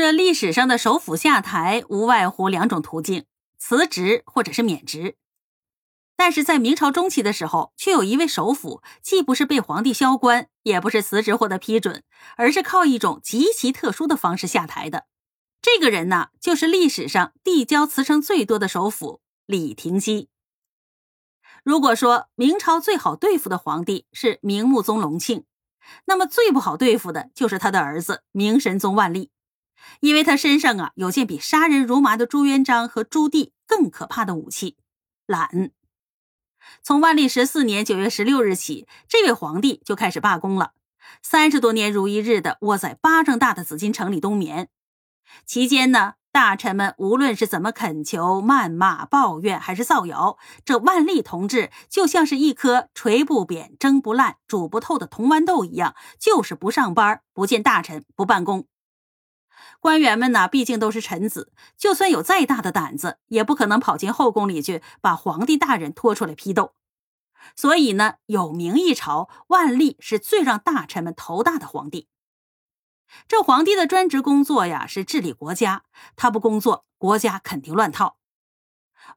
这历史上的首辅下台无外乎两种途径：辞职或者是免职。但是在明朝中期的时候，却有一位首辅，既不是被皇帝削官，也不是辞职获得批准，而是靠一种极其特殊的方式下台的。这个人呢，就是历史上递交辞呈最多的首辅李廷基。如果说明朝最好对付的皇帝是明穆宗隆庆，那么最不好对付的就是他的儿子明神宗万历。因为他身上啊有件比杀人如麻的朱元璋和朱棣更可怕的武器——懒。从万历十四年九月十六日起，这位皇帝就开始罢工了，三十多年如一日的窝在巴掌大的紫禁城里冬眠。期间呢，大臣们无论是怎么恳求、谩骂、抱怨，还是造谣，这万历同志就像是一颗锤不扁、蒸不烂、煮不透的铜豌豆一样，就是不上班、不见大臣、不办公。官员们呢，毕竟都是臣子，就算有再大的胆子，也不可能跑进后宫里去把皇帝大人拖出来批斗。所以呢，有明一朝，万历是最让大臣们头大的皇帝。这皇帝的专职工作呀，是治理国家，他不工作，国家肯定乱套。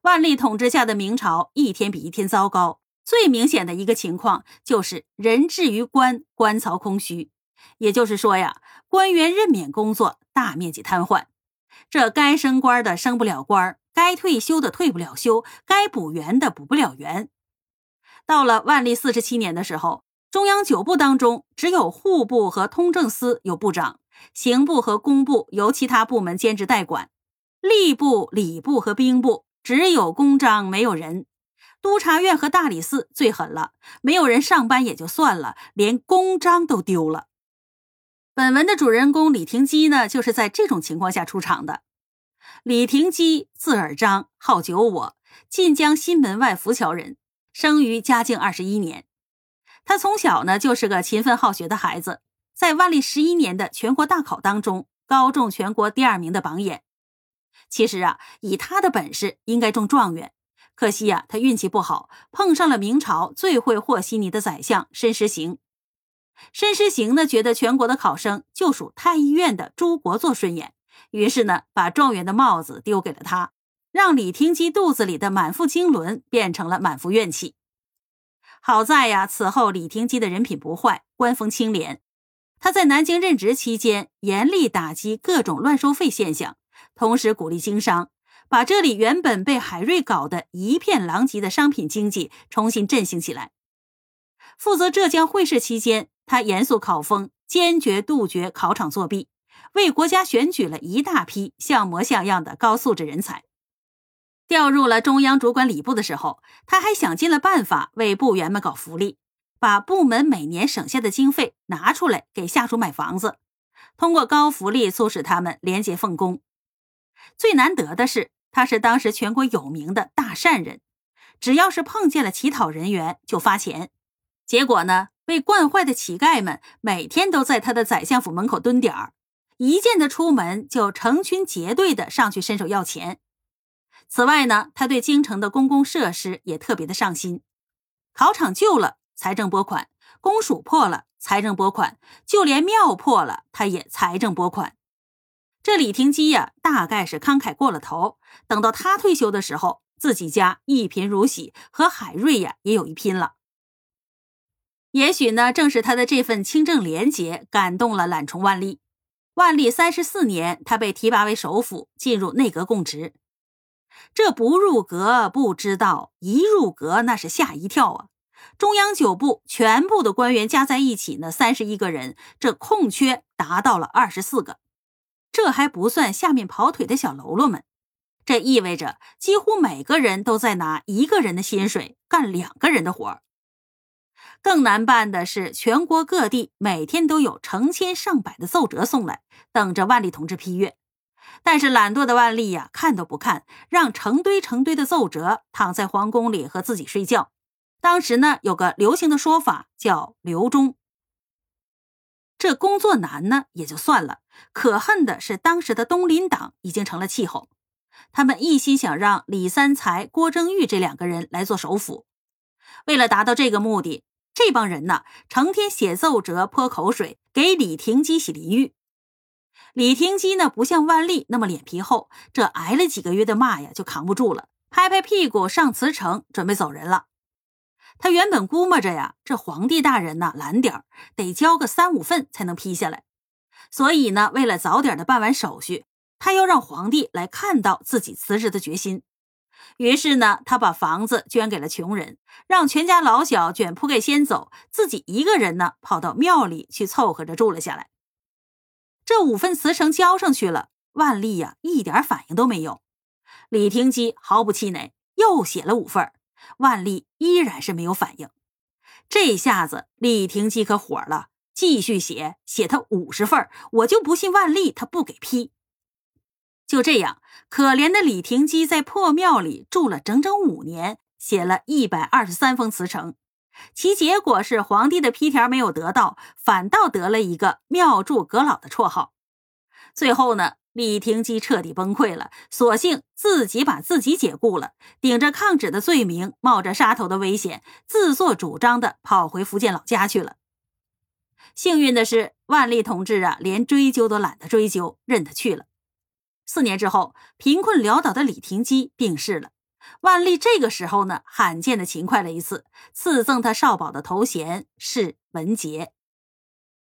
万历统治下的明朝，一天比一天糟糕。最明显的一个情况，就是人至于官，官槽空虚。也就是说呀，官员任免工作，大面积瘫痪。这该升官的升不了官，该退休的退不了休，该补员的补不了员。到了万历四十七年的时候，中央九部当中只有户部和通政司有部长，刑部和工部由其他部门兼职代管，吏部、礼部和兵部只有公章没有人。督察院和大理寺最狠了，没有人上班也就算了，连公章都丢了。本文的主人公李廷基呢，就是在这种情况下出场的。李廷基字尔章，号九我，晋江新门外浮桥人，生于嘉靖二十一年。他从小呢就是个勤奋好学的孩子，在万历十一年的全国大考当中，高中全国第二名的榜眼。其实啊，以他的本事，应该中状元。可惜啊，他运气不好，碰上了明朝最会和稀泥的宰相申时行。申时行呢，觉得全国的考生就属太医院的朱国作顺眼，于是呢，把状元的帽子丢给了他，让李廷基肚子里的满腹经纶变成了满腹怨气。好在呀，此后李廷基的人品不坏，官风清廉。他在南京任职期间，严厉打击各种乱收费现象，同时鼓励经商，把这里原本被海瑞搞得一片狼藉的商品经济重新振兴起来。负责浙江会试期间。他严肃考风，坚决杜绝考场作弊，为国家选举了一大批像模像样的高素质人才。调入了中央主管礼部的时候，他还想尽了办法为部员们搞福利，把部门每年省下的经费拿出来给下属买房子，通过高福利促使他们廉洁奉公。最难得的是，他是当时全国有名的大善人，只要是碰见了乞讨人员就发钱。结果呢？被惯坏的乞丐们每天都在他的宰相府门口蹲点儿，一见他出门就成群结队的上去伸手要钱。此外呢，他对京城的公共设施也特别的上心，考场旧了，财政拨款；公署破了，财政拨款；就连庙破了，他也财政拨款。这李廷基呀，大概是慷慨过了头。等到他退休的时候，自己家一贫如洗，和海瑞呀也有一拼了。也许呢，正是他的这份清正廉洁感动了懒虫万历。万历三十四年，他被提拔为首辅，进入内阁供职。这不入阁不知道，一入阁那是吓一跳啊！中央九部全部的官员加在一起呢，三十一个人，这空缺达到了二十四个。这还不算下面跑腿的小喽啰们，这意味着几乎每个人都在拿一个人的薪水干两个人的活儿。更难办的是，全国各地每天都有成千上百的奏折送来，等着万历同志批阅。但是懒惰的万历呀，看都不看，让成堆成堆的奏折躺在皇宫里和自己睡觉。当时呢，有个流行的说法叫“留中”。这工作难呢，也就算了，可恨的是当时的东林党已经成了气候，他们一心想让李三才、郭正玉这两个人来做首辅。为了达到这个目的。这帮人呢，成天写奏折、泼口水，给李廷基洗淋浴。李廷基呢，不像万历那么脸皮厚，这挨了几个月的骂呀，就扛不住了，拍拍屁股上辞呈，准备走人了。他原本估摸着呀，这皇帝大人呢懒点儿，得交个三五份才能批下来，所以呢，为了早点的办完手续，他要让皇帝来看到自己辞职的决心。于是呢，他把房子捐给了穷人，让全家老小卷铺盖先走，自己一个人呢跑到庙里去凑合着住了下来。这五份辞呈交上去了，万历呀一点反应都没有。李廷基毫不气馁，又写了五份，万历依然是没有反应。这下子李廷基可火了，继续写，写他五十份，我就不信万历他不给批。就这样，可怜的李廷基在破庙里住了整整五年，写了一百二十三封辞呈，其结果是皇帝的批条没有得到，反倒得了一个“庙祝阁老”的绰号。最后呢，李廷基彻底崩溃了，索性自己把自己解雇了，顶着抗旨的罪名，冒着杀头的危险，自作主张的跑回福建老家去了。幸运的是，万历同志啊，连追究都懒得追究，认他去了。四年之后，贫困潦倒的李廷基病逝了。万历这个时候呢，罕见的勤快了一次，赐赠他少保的头衔是文杰。